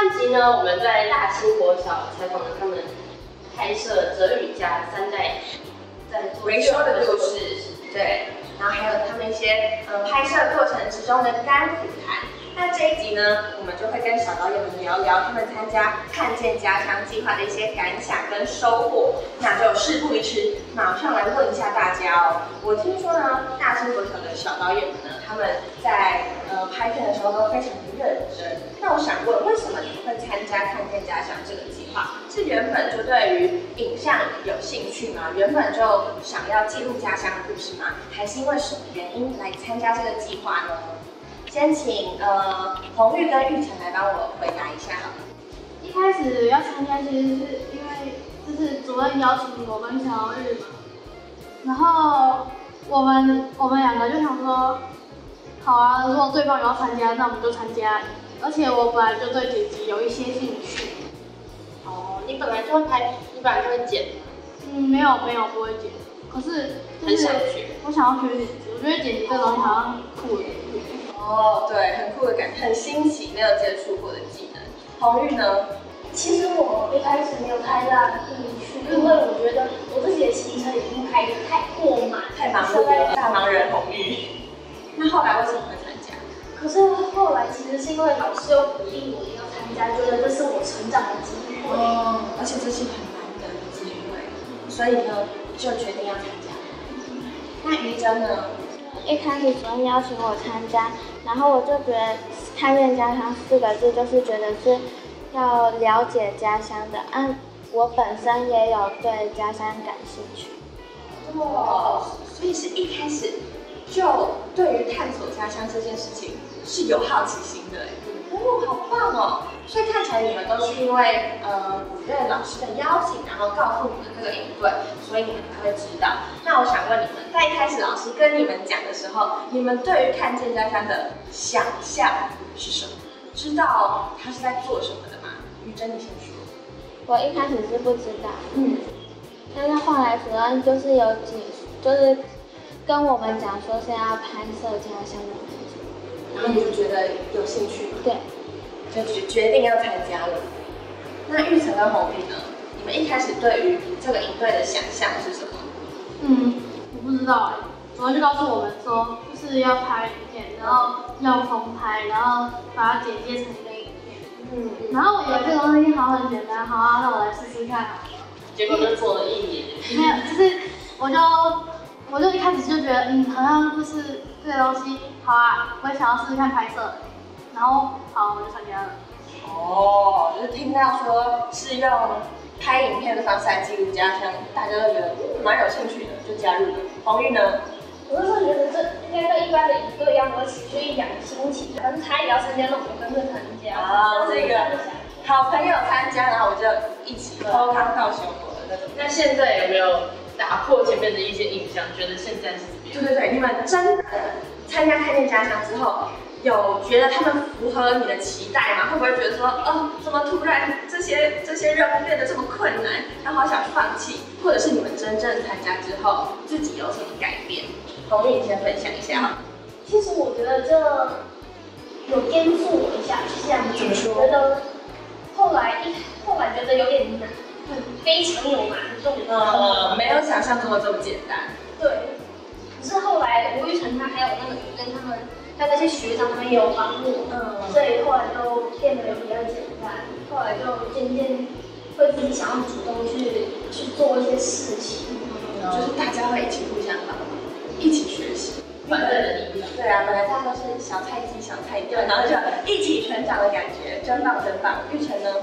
上集呢，我们在大清国小采访了他们拍摄哲宇家三代在做回收的故事，对，然后还有他们一些呃拍摄过程之中的甘苦谈。那这一集呢，我们就会跟小导演们聊聊他们参加“看见家乡”计划的一些感想跟收获。那就事不宜迟，马上来问一下大家哦。我听说呢，大清国小的小导演们呢，他们在拍片的时候都非常的认真。那我想问，为什么你会参加“看见家乡”这个计划？是原本就对于影像有兴趣吗？原本就想要记录家乡的故事吗？还是因为什么原因来参加这个计划呢？先请呃红玉跟玉成来帮我回答一下。一开始要参加，其实是因为就是主任邀请我跟小玉嘛，然后我们我们两个就想说，好啊，如果对方有要参加，那我们就参加。而且我本来就对剪辑有一些兴趣。哦，你本来就会拍，你本来就会剪。嗯，没有没有不会剪，可是很想学。我想要学剪辑，我觉得剪辑这东西好像很酷的。哦，对，很酷的感觉，很新奇，没有接触过的技能。红玉呢？其实我一开始没有太大的兴趣，因为我觉得我自己的行程已经排得太过满，太忙碌了，大忙人红玉。那后来为什么会参加？可是后来其实是因为老师又鼓励我要参加，觉得这是我成长的机会。哦，而且这是很难得的机会，所以呢就决定要参加。那于真呢？一开始主任邀请我参加，然后我就觉得“看见家乡”四个字就是觉得是要了解家乡的。嗯，我本身也有对家乡感兴趣。哦，所以是一开始就对于探索家乡这件事情是有好奇心的。哦，好棒哦！所以看起来你们都是因为呃主任老师的邀请，然后告诉你们这个营队，所以你们才会知道。那我想问你们，在一开始老师跟你们讲的时候，你们对于看见家乡的想象是什么？知道他是在做什么的吗？于真，你先说。我一开始是不知道，嗯，但是后来主任就是有几，就是跟我们讲说是要拍摄家乡的。然后你就觉得有兴趣吗？对，就决决定要参加了。那玉成跟红平呢？你们一开始对于这个营队的想象是什么？嗯，我不知道哎，主要就告诉我们说，就是要拍影片，然后要空拍，然后把它剪接成一个影片。嗯，然后我觉得这个东西好很简单，好啊，那我来试试看。结果就做了一年。没有，就是我就我就一开始就觉得，嗯，好像就是这个东西。好啊，我也想要试试看拍摄，然后好，我就参加了。哦，就是听到说是用拍影片的方式来记录家乡，大家都觉得蛮有兴趣的，就加入了。黄玉呢？我那时候觉得这应该跟一般的营队一样，我持续一两个星期，反正他也要参加，那我就跟着参加。啊，这个好朋友参加，然后我就一起偷汤到熊火的那种。那现在有没有打破前面的一些印象？觉得现在是怎么样？对对对，你们真的。参加看见家乡之后，有觉得他们符合你的期待吗？会不会觉得说，哦，怎么突然这些这些任务变得这么困难，然后好想放弃？或者是你们真正参加之后，自己有什么改变？红玉先分享一下。其实我觉得这有颠覆我一下，是这样子。觉得后来一后来觉得有点难，非常有难度。呃，没有想象中的这么简单。对。可是后来吴玉成他还有那个跟他们，他那些学长他们也有帮我，嗯，所以后来就变得比较简单。后来就渐渐会自己想要主动去去做一些事情，就是大家会一起互相帮忙，一起学习，团队的力量。对啊，本来大家都是小菜鸡、小菜鸟，然后就一起成长的感觉，真棒真棒。玉成呢？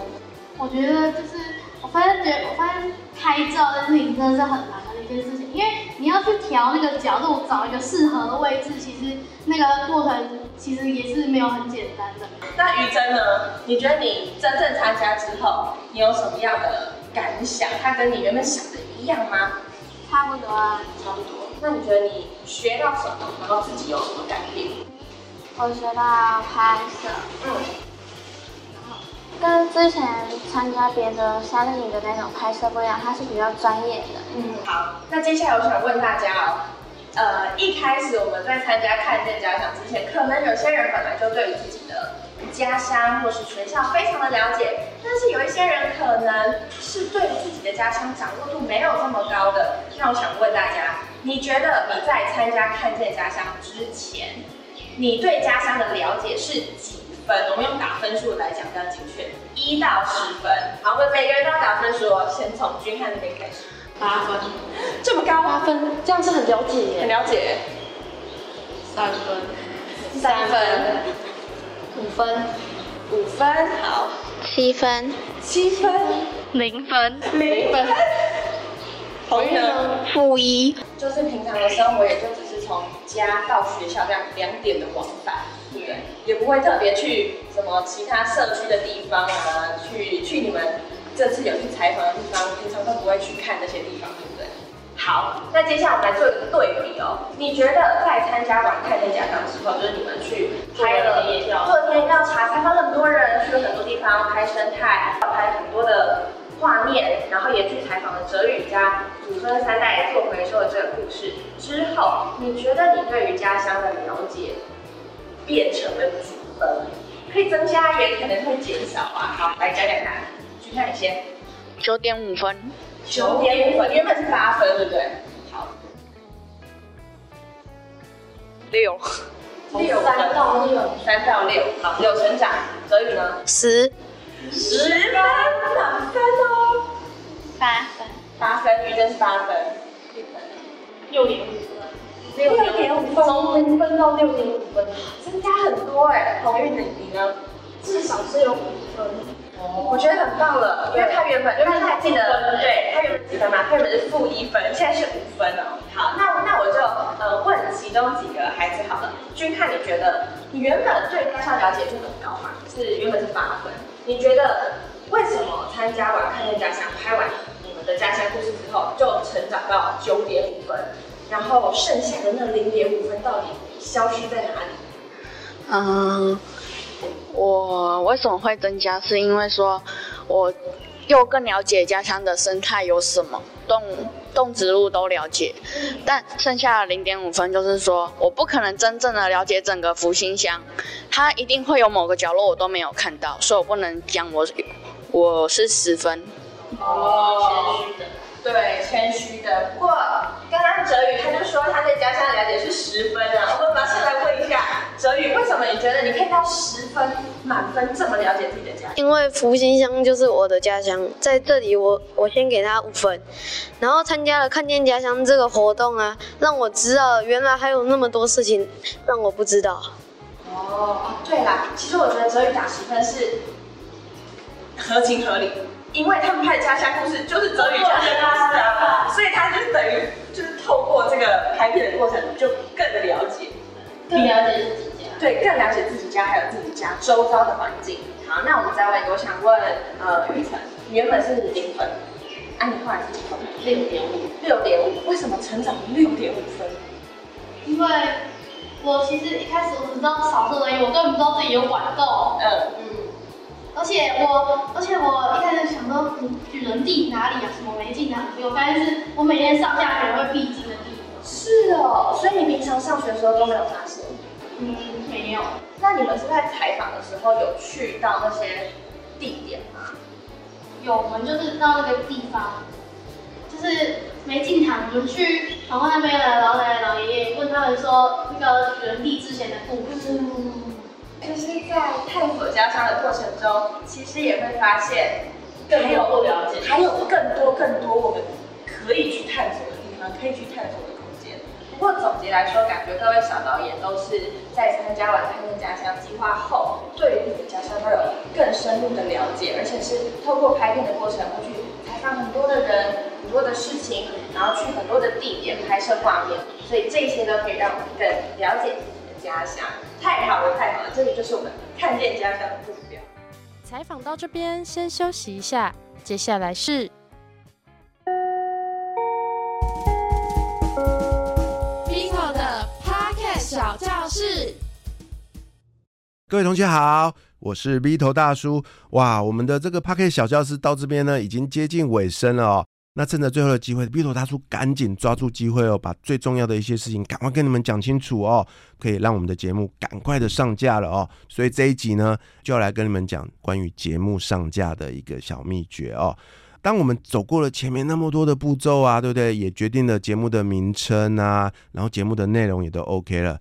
我觉得就是我发现觉，我发现拍照这事情真的是很难的。一件事情，因为你要去调那个角度，找一个适合的位置，其实那个过程其实也是没有很简单的。那于真呢？你觉得你真正参加之后，你有什么样的感想？它跟你原本想的一样吗？差不多啊，差不多。那你觉得你学到什么？然后自己有什么改变？我学到拍摄，嗯，跟之前参加别的山里的那种拍摄不一样，它是比较专业的。嗯，好。那接下来我想问大家哦，呃，一开始我们在参加看见家乡之前，可能有些人本来就对于自己的家乡或是学校非常的了解，但是有一些人可能是对自己的家乡掌握度没有这么高的。那我想问大家，你觉得你在参加看见家乡之前，你对家乡的了解是几分？我们用打分数来讲比较精确，一到十分。好，我们每个人都要打分数哦。先从君汉那边开始。八分，这么高？八分，这样是很了解耶。很了解。三分，三分，五分，五分，好，七分，七分，零分，零分。同意呢？负一，就是平常的生活，也就只是从家到学校这样两点的往返？也不会特别去什么其他社区的地方啊，去去你们这次有去采访的地方，平常都不会去看那些地方，对不对？好，那接下来我们来做一个对比哦。你觉得在参加完看见家乡之后，就是你们去拍了田野调做田野调查，采访很多人，去了很多地方拍生态，拍很多的画面，然后也去采访了哲宇家祖孙三代做回收的这个故事之后，你觉得你对于家乡的了解变成了几分？可以增加，也可能会减少啊。好，来讲讲看，去看你先。九点五分，九点五分，原本是八分，对不对？好，六，六三到六，三到六，好，有成长。所以呢？十，十分，满分哦。八分，八分，于真是八分。六点五分，六点五分，从零分到六点五分，增加很多哎。红玉你你呢？至少是有五分。我觉得很棒了，因为他原本，因为他记得，对他原本几分嘛？他原本是负一分，现在是五分哦。好，那那我就呃问其中几个孩子好了。君看你觉得你原本对家乡了解就很高嘛？是原本是八分，你觉得为什么参加完看见家乡，拍完你们的家乡故事之后，就成长到九点五分，然后剩下的那零点五分到底消失在哪里？嗯，我为什么会增加？是因为说我又更了解家乡的生态有什么，动动植物都了解，但剩下的零点五分就是说，我不可能真正的了解整个福星乡，它一定会有某个角落我都没有看到，所以我不能讲我我是十分。哦，对，谦虚的。不过刚刚哲宇他就说他对家乡了解是十分啊，我们马上来问一下哲宇，为什么你觉得你可以到十分满分这么了解自己的家乡？因为福兴乡就是我的家乡，在这里我我先给他五分，然后参加了看见家乡这个活动啊，让我知道原来还有那么多事情让我不知道。哦，对啦，其实我觉得哲宇打十分是合情合理，因为他们拍的家乡故事就是哲宇家乡故事啊，所以他就等于就是透过这个拍片的过程，就更了解，更了解自己家。对，更了解自己家还有自己家周遭的环境。好，那我们再问一个，我想问，呃，雨辰，你原本是零分，啊，你后来是几分？六点五，六点五，为什么成长六点五分？因为我其实一开始我只知道少数而已，我根本不知道自己有管够。嗯，嗯，而且我，而且我想说，嗯，举人地哪里啊？什么没进啊？结果发现是我每天上下学会必经的地方。是哦，所以你平常上学的时候都没有发现？嗯，没有。那你们是在采访的时候有去到那些地点吗？有，我们就是到那个地方，就是没进堂，我们去访问那边的老奶奶、老爷爷，问他们说那个举人地之前的故事。就是在探索家乡的过程中，其实也会发现更有不了解还有更多更多我们可以去探索的地方，可以去探索的空间。不过总结来说，感觉各位小导演都是在参加完看见家乡计划后，对于自己家乡都有更深入的了解，而且是透过拍片的过程会去采访很多的人，很多的事情，然后去很多的地点拍摄画面，所以这些都可以让我们更了解自己的家乡。太好了，太好了，这里就是我们看见家乡的目标。采访到这边，先休息一下，接下来是 Bito 的 Pocket 小教室。各位同学好，我是 V 头大叔。哇，我们的这个 p a r k e t 小教室到这边呢，已经接近尾声了哦。那趁着最后的机会，V 头大叔赶紧抓住机会哦，把最重要的一些事情赶快跟你们讲清楚哦，可以让我们的节目赶快的上架了哦。所以这一集呢，就要来跟你们讲关于节目上架的一个小秘诀哦。当我们走过了前面那么多的步骤啊，对不对？也决定了节目的名称啊，然后节目的内容也都 OK 了。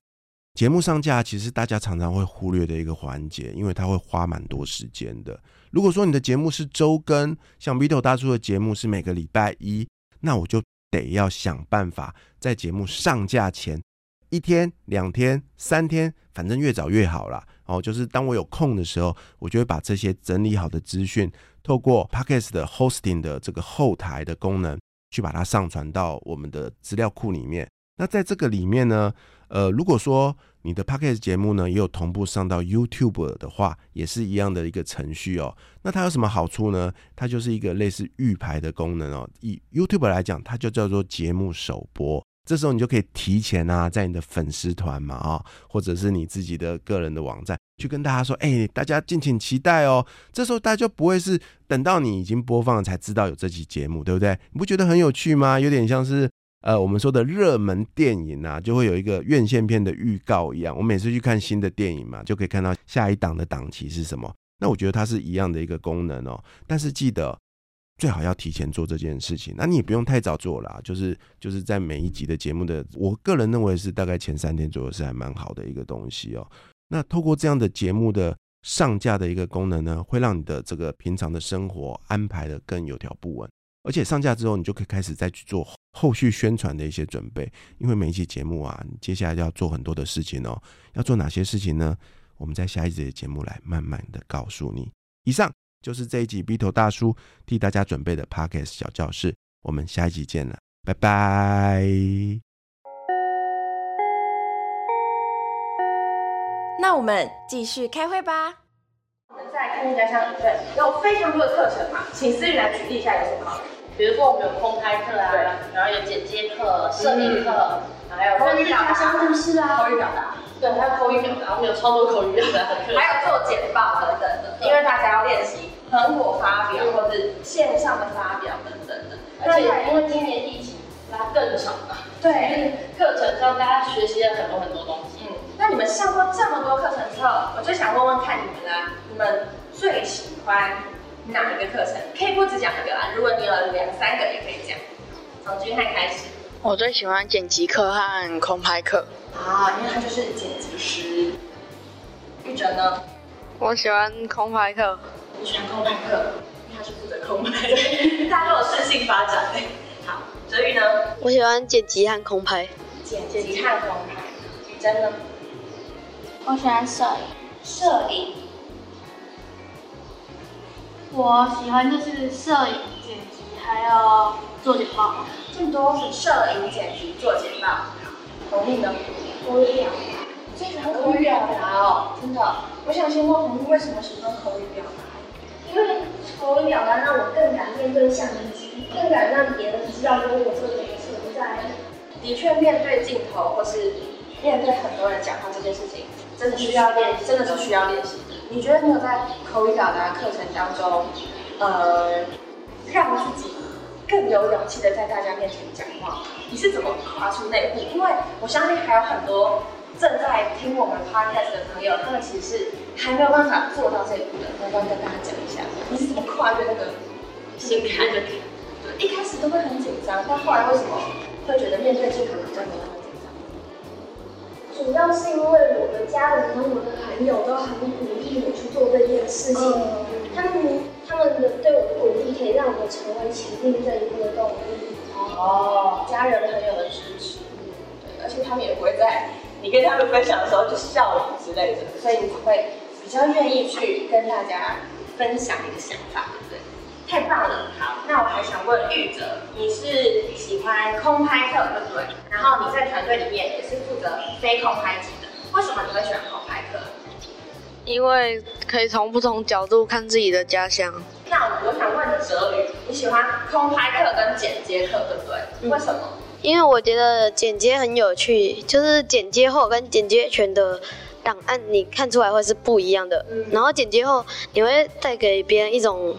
节目上架其实大家常常会忽略的一个环节，因为它会花蛮多时间的。如果说你的节目是周更，像 Vito 大叔的节目是每个礼拜一，那我就得要想办法在节目上架前一天、两天、三天，反正越早越好啦。哦，就是当我有空的时候，我就会把这些整理好的资讯，透过 Podcast 的 Hosting 的这个后台的功能，去把它上传到我们的资料库里面。那在这个里面呢，呃，如果说你的 podcast 节目呢也有同步上到 YouTube 的话，也是一样的一个程序哦。那它有什么好处呢？它就是一个类似预排的功能哦。以 YouTube 来讲，它就叫做节目首播。这时候你就可以提前啊，在你的粉丝团嘛啊，或者是你自己的个人的网站，去跟大家说，哎，大家敬请期待哦。这时候大家就不会是等到你已经播放了才知道有这期节目，对不对？你不觉得很有趣吗？有点像是。呃，我们说的热门电影啊，就会有一个院线片的预告一样。我每次去看新的电影嘛，就可以看到下一档的档期是什么。那我觉得它是一样的一个功能哦。但是记得最好要提前做这件事情。那你也不用太早做啦，就是就是在每一集的节目的，我个人认为是大概前三天左右是还蛮好的一个东西哦。那透过这样的节目的上架的一个功能呢，会让你的这个平常的生活安排的更有条不紊。而且上架之后，你就可以开始再去做后续宣传的一些准备。因为每一期节目啊，接下来要做很多的事情哦。要做哪些事情呢？我们在下一集的节目来慢慢的告诉你。以上就是这一集 B 头大叔替大家准备的 Podcast 小教室。我们下一集见了，拜拜。那我们继续开会吧。我们在看见家乡一份有非常多的课程嘛，请思雨来举例一下有什么？比如说我们有空拍课啊，然后有剪接课、摄影课，还有口语家乡故事啊，口语表达，对，还有口语表达，我们有超多口语表达的课，还有做简报等等的，因为大家要练习成果发表或者线上的发表等等的，而且因为今年疫情拉更长了，对，课程让大家学习了很多很多东西。嗯，那你们上过这么多课程之后，我就想问问看你们啦，你们最喜欢？哪一个课程可以不只讲一个啊？如果你有两三个也可以讲。从君汉开始，我最喜欢剪辑课和空拍课啊，因为他就是剪辑师。玉哲呢？我喜欢空拍课。我喜欢空拍课，因为他是负责空拍的。大家都有顺性发展好，哲宇呢？我喜欢剪辑和空拍。剪辑和空拍。玉珍呢？我喜欢摄影。摄影。我喜欢就是摄影、剪辑，还有做简报。这么多是摄影、剪辑、做简报。红丽呢？口语表达。最喜欢口语表达哦，真的。我想先问红，为什么喜欢口语表达？因为口语表达让我更敢面对相机，更敢让别人知道说我这个人存在。的确，面对镜头或是面对很多人讲话这件事情，真的需要练，真的是需要练习。你觉得你有在口语表达课程当中，呃，让自己更有勇气的在大家面前讲话？你是怎么跨出那一步？因为我相信还有很多正在听我们 podcast 的朋友，他们其实是还没有办法做到这一步的。能不能跟大家讲一下，你是怎么跨越那个心坎的？对，一开始都会很紧张，但后来为什么会觉得面对镜头比较没那么？主要是因为我的家人跟我的朋友都很鼓励我去做这件事情，他们他们的对我的鼓励可以让我成为前进这一步的动力。哦，家人朋友的支持，对，而且他们也不会在你跟他们分享的时候就笑你之类的，所以你会比较愿意去跟大家分享你的想法？太棒了，好，那我还想问问玉哲，你是喜欢空拍课对不对？然后你在团队里面也是负责非空拍机的，为什么你会喜欢空拍课？因为可以从不同角度看自己的家乡。那我想问哲宇，你喜欢空拍课跟剪接课对不对？为什么？因为我觉得剪接很有趣，就是剪接后跟剪接前的档案，你看出来会是不一样的。然后剪接后，你会带给别人一种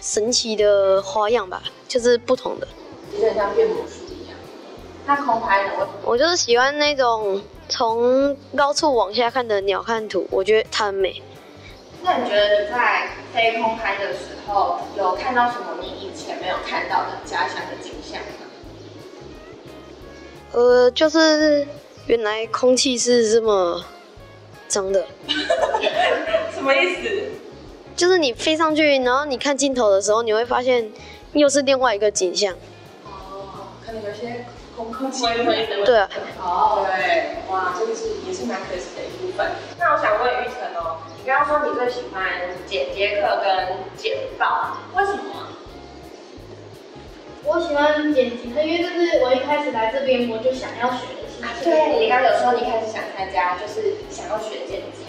神奇的花样吧，就是不同的。像变魔术一样。那空拍的？我我就是喜欢那种从高处往下看的鸟瞰图，我觉得它很美。那你觉得你在飞空拍的时候，有看到什么你以前没有看到的家乡的景象吗？呃，就是原来空气是这么脏的。什么意思？就是你飞上去，然后你看镜头的时候，你会发现又是另外一个景象。哦，可能有些空空气灰的。对啊。哦，对，哇，这个是也是蛮可惜的一部分。那我想问玉成哦，你刚刚说你最喜欢剪接课跟剪报，为什么？我喜欢剪辑课，因为这是我一开始来这边我就想要学的事情。对，你刚刚有说你开始想参加，就是想要学剪辑。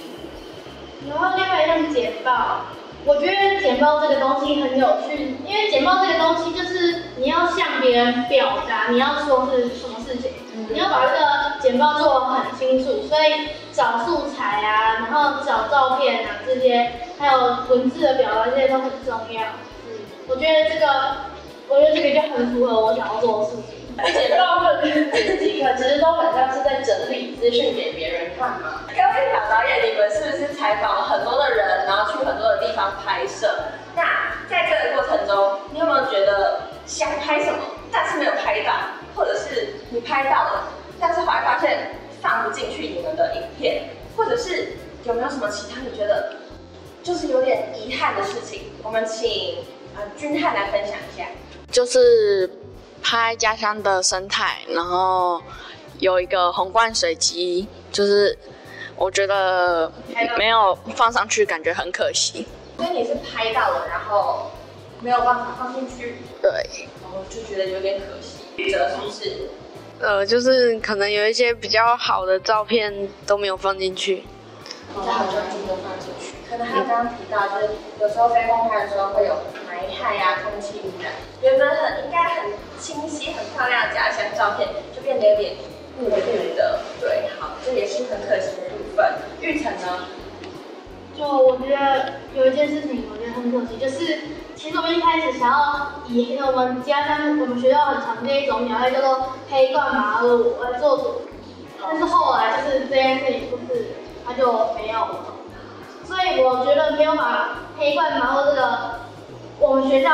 然后另外一项简报，我觉得简报这个东西很有趣，因为简报这个东西就是你要向别人表达你要说是什么事情，你要把这个简报做很清楚，所以找素材啊，然后找照片啊这些，还有文字的表达这些都很重要。嗯，我觉得这个，我觉得这个就很符合我想要做的事情。简报课跟剪辑课其实都很像是在整理资讯给别人看嘛。各位小导演，你们是不是采访了很多的人，然后去很多的地方拍摄？那在这个过程中，你有没有觉得想拍什么，但是没有拍到，或者是你拍到了，但是后来发现放不进去你们的影片，或者是有没有什么其他你觉得就是有点遗憾的事情？我们请呃君汉来分享一下。就是拍家乡的生态，然后有一个红罐水机，就是我觉得没有放上去，感觉很可惜。所以你是拍到了，然后没有办法放进去，对，然后就觉得有点可惜。哲是不是？呃，就是可能有一些比较好的照片都没有放进去。比较好专注的放进去。可能还有刚刚提到，就是有时候飞空拍的时候会有霾害呀、空气污染，原本很应该很清晰、很漂亮的家乡照片，就变得有点雾雾的。对，好，这也是很可惜的部分。玉成呢？就我觉得有一件事情，我觉得很可惜，就是其实我们一开始想要以我们家乡我们学校很常见一种鸟类叫做黑冠麻鹭来做主题，但是后来就是这件事情就是它就没有了，所以我觉得没有把黑冠麻鹭这个我们学校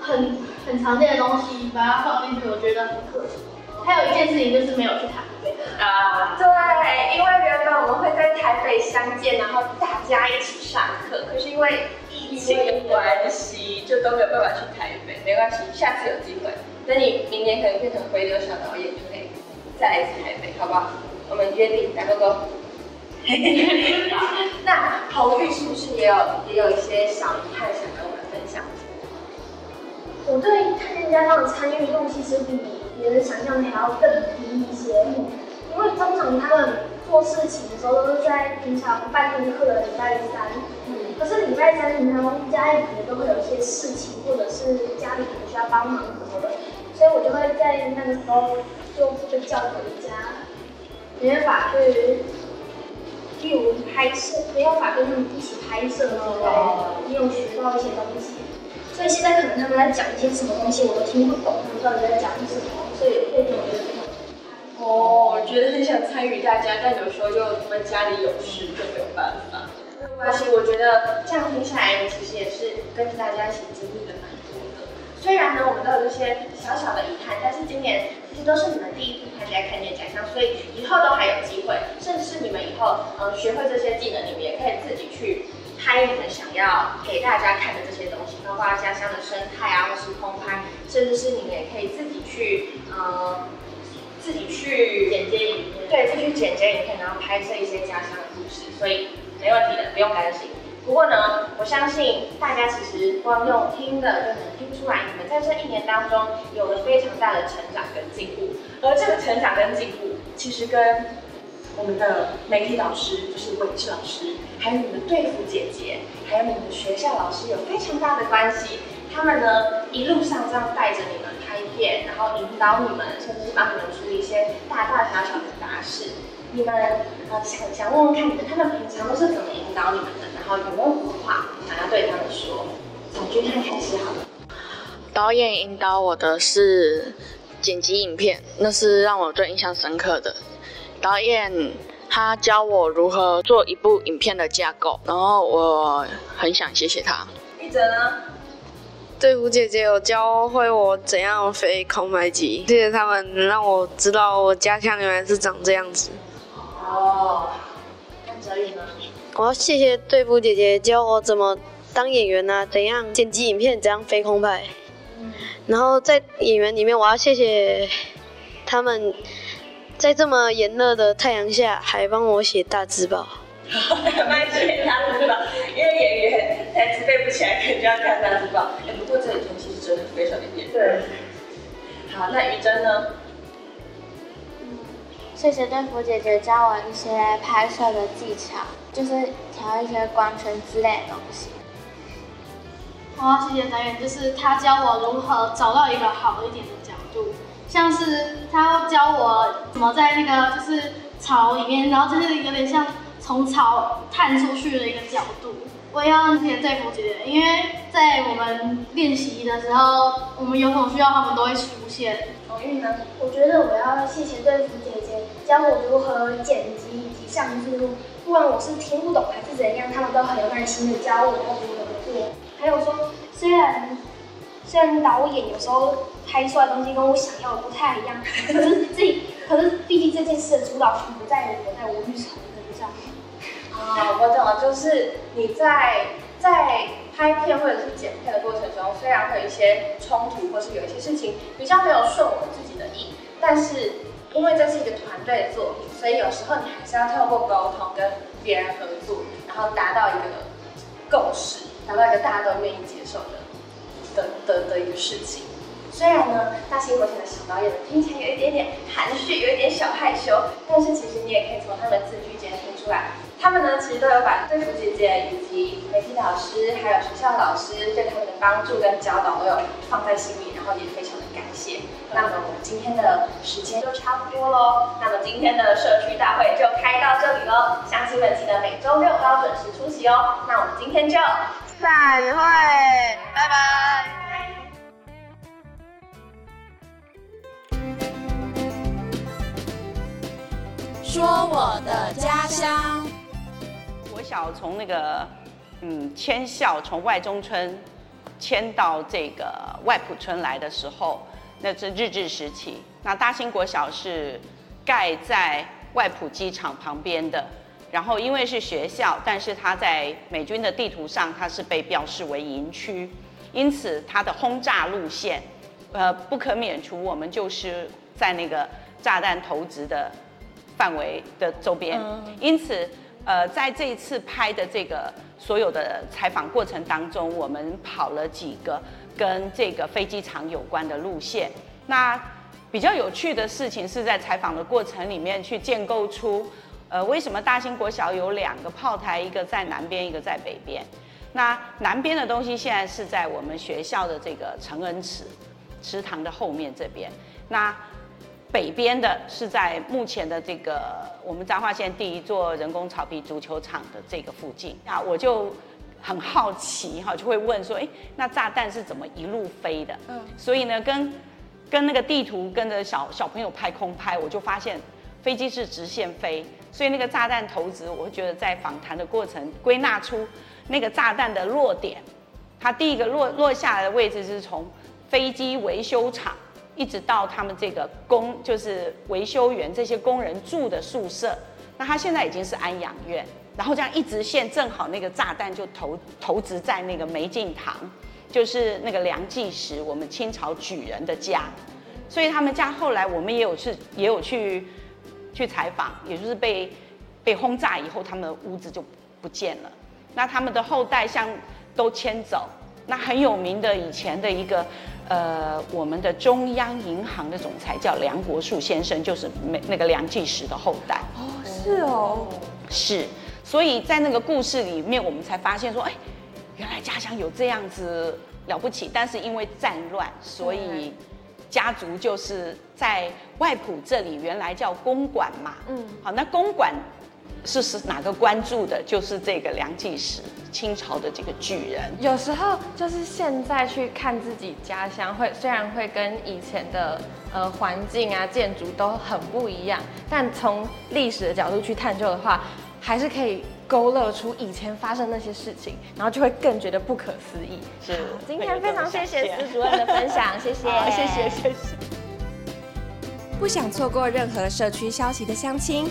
很很常见的东西把它放进去，我觉得很可惜。还有一件事情就是没有去台北。啊，对，因为原本我们会在台北相见，然后大家一起上课，可是因为疫情的关系，就都没有办法去台北。没关系，下次有机会，等你明年可能变成回流小导演，就可以再来一次台北，好不好？我们约定打勾勾。那侯玉是不是也有也有一些小遗憾想跟我们分享？我对看见家长的参与度其实比别人想象的还要更低一些，因为通常他们做事情的时候都是在平常办公课的礼拜三，嗯，可是礼拜三平常家里可能都会有一些事情，或者是家里可能需要帮忙什么的，所以我就会在那个时候就被叫回家，没办法去，例如拍摄，没办法跟他们一起拍摄之类的，没有学到一些东西。所以现在可能他们在讲一些什么东西，我都听不懂，他们到底在讲什么，所以会觉得非常哦，我觉得很想参与大家，但有时候又因为家里有事就没有办法。没有关系，我觉得这样听下来，其实也是跟着大家一起经历的蛮多的。虽然呢，我们都有这些小小的遗憾，但是今年其实都是你们第一次参加看见家乡，所以以后都还有机会，甚至是你们以后嗯学会这些技能，你们也可以自己去拍你们想要给大家看的这些东西，包括家乡的生态啊，或是空拍，甚至是你们也可以自己去呃。自己去剪接影片，对，自己去剪接影片，然后拍摄一些家乡的故事，所以没问题的，不用担心。不过呢，我相信大家其实光用听的就能听出来，你们在这一年当中有了非常大的成长跟进步。而这个成长跟进步，其实跟我们的媒体老师，就是伟志老师，还有你们队服姐姐，还有你们的学校老师有非常大的关系。他们呢一路上这样带着你们拍片，然后引导你们，甚至是帮你们处理一些大大小小的杂事。你们呃想想问问看，你们他们平常都是怎么引导你们的？然后有没有什么话想要对他们说？从君汉开始好了。导演引导我的是剪辑影片，那是让我最印象深刻的。导演他教我如何做一部影片的架构，然后我很想谢谢他。一哲呢？队服姐姐有教会我怎样飞空拍机，谢谢他们让我知道我家乡原来是长这样子。哦，那哲宇呢？我要谢谢队服姐姐教我怎么当演员啊，怎样剪辑影片，怎样飞空拍。然后在演员里面，我要谢谢他们，在这么炎热的太阳下，还帮我写大字报。蛮谢谢大字报，因为演员台词背不起来，肯定要看大字报。哎，不过这里天气是真的非常的炎。对。好，那于真呢？谢谢队服姐姐教我一些拍摄的技巧，就是调一些光圈之类的东西。我要谢谢导演，就是他教我如何找到一个好一点的角度，像是他教我怎么在那个就是草里面，然后就是有点像从草探出去的一个角度。我要谢谢队服姐姐，因为在我们练习的时候，我们有什么需要，他们都会出现。红玉呢？我觉得我要谢谢队服姐姐，教我如何剪辑以及上字幕，不管我是听不懂还是怎样，他们都很有耐心的教我要如何做。还有说，虽然虽然导演有时候拍出来东西跟我想要的不太一样，可是自己，可是毕竟这件事的主导权不在我，在吴玉成身上。啊，我懂了，就是你在在拍片或者是剪片的过程中，虽然会有一些冲突，或是有一些事情比较没有顺我自己的意，但是因为这是一个团队的作品，所以有时候你还是要透过沟通跟别人合作，然后达到一个共识，达到一个大家都愿意接受的的的的一个事情。虽然呢，大兴国前的小导演们听起来有一点点含蓄，有一点小害羞，但是其实你也可以从他们字句间听出来。他们呢，其实都有把队服姐姐以及媒体老师，还有学校老师对他们的帮助跟教导都有放在心里，然后也非常感谢。那么我们今天的时间就差不多喽，那么今天的社区大会就开到这里喽，乡亲们记得每周六都要准时出席哦。那我们今天就散会，拜拜。说我的家乡。我小从那个嗯迁校从外中村迁到这个外埔村来的时候，那是日治时期。那大兴国小是盖在外埔机场旁边的，然后因为是学校，但是它在美军的地图上它是被标示为营区，因此它的轰炸路线，呃不可免除，我们就是在那个炸弹投掷的。范围的周边，因此，呃，在这一次拍的这个所有的采访过程当中，我们跑了几个跟这个飞机场有关的路线。那比较有趣的事情是在采访的过程里面去建构出，呃，为什么大兴国小有两个炮台，一个在南边，一个在北边？那南边的东西现在是在我们学校的这个承恩池池塘的后面这边。那北边的是在目前的这个我们彰化县第一座人工草皮足球场的这个附近啊，我就很好奇哈，就会问说，哎，那炸弹是怎么一路飞的？嗯，所以呢，跟跟那个地图跟着小小朋友拍空拍，我就发现飞机是直线飞，所以那个炸弹投掷，我会觉得在访谈的过程归纳出那个炸弹的落点，它第一个落落下来的位置是从飞机维修厂。一直到他们这个工，就是维修员这些工人住的宿舍，那他现在已经是安养院，然后这样一直线正好那个炸弹就投投掷在那个梅敬堂，就是那个梁继时我们清朝举人的家，所以他们家后来我们也有去也有去去采访，也就是被被轰炸以后，他们的屋子就不见了。那他们的后代像都迁走，那很有名的以前的一个。呃，我们的中央银行的总裁叫梁国树先生，就是那那个梁纪石的后代。哦，是哦，是。所以在那个故事里面，我们才发现说，哎，原来家乡有这样子了不起。但是因为战乱，所以家族就是在外埔这里，原来叫公馆嘛。嗯，好，那公馆。是是哪个关注的？就是这个梁纪石，清朝的这个巨人。有时候就是现在去看自己家乡，会虽然会跟以前的呃环境啊、建筑都很不一样，但从历史的角度去探究的话，还是可以勾勒出以前发生那些事情，然后就会更觉得不可思议。是，今天非常谢谢司主任的分享，谢谢，谢谢，谢谢。不想错过任何社区消息的乡亲。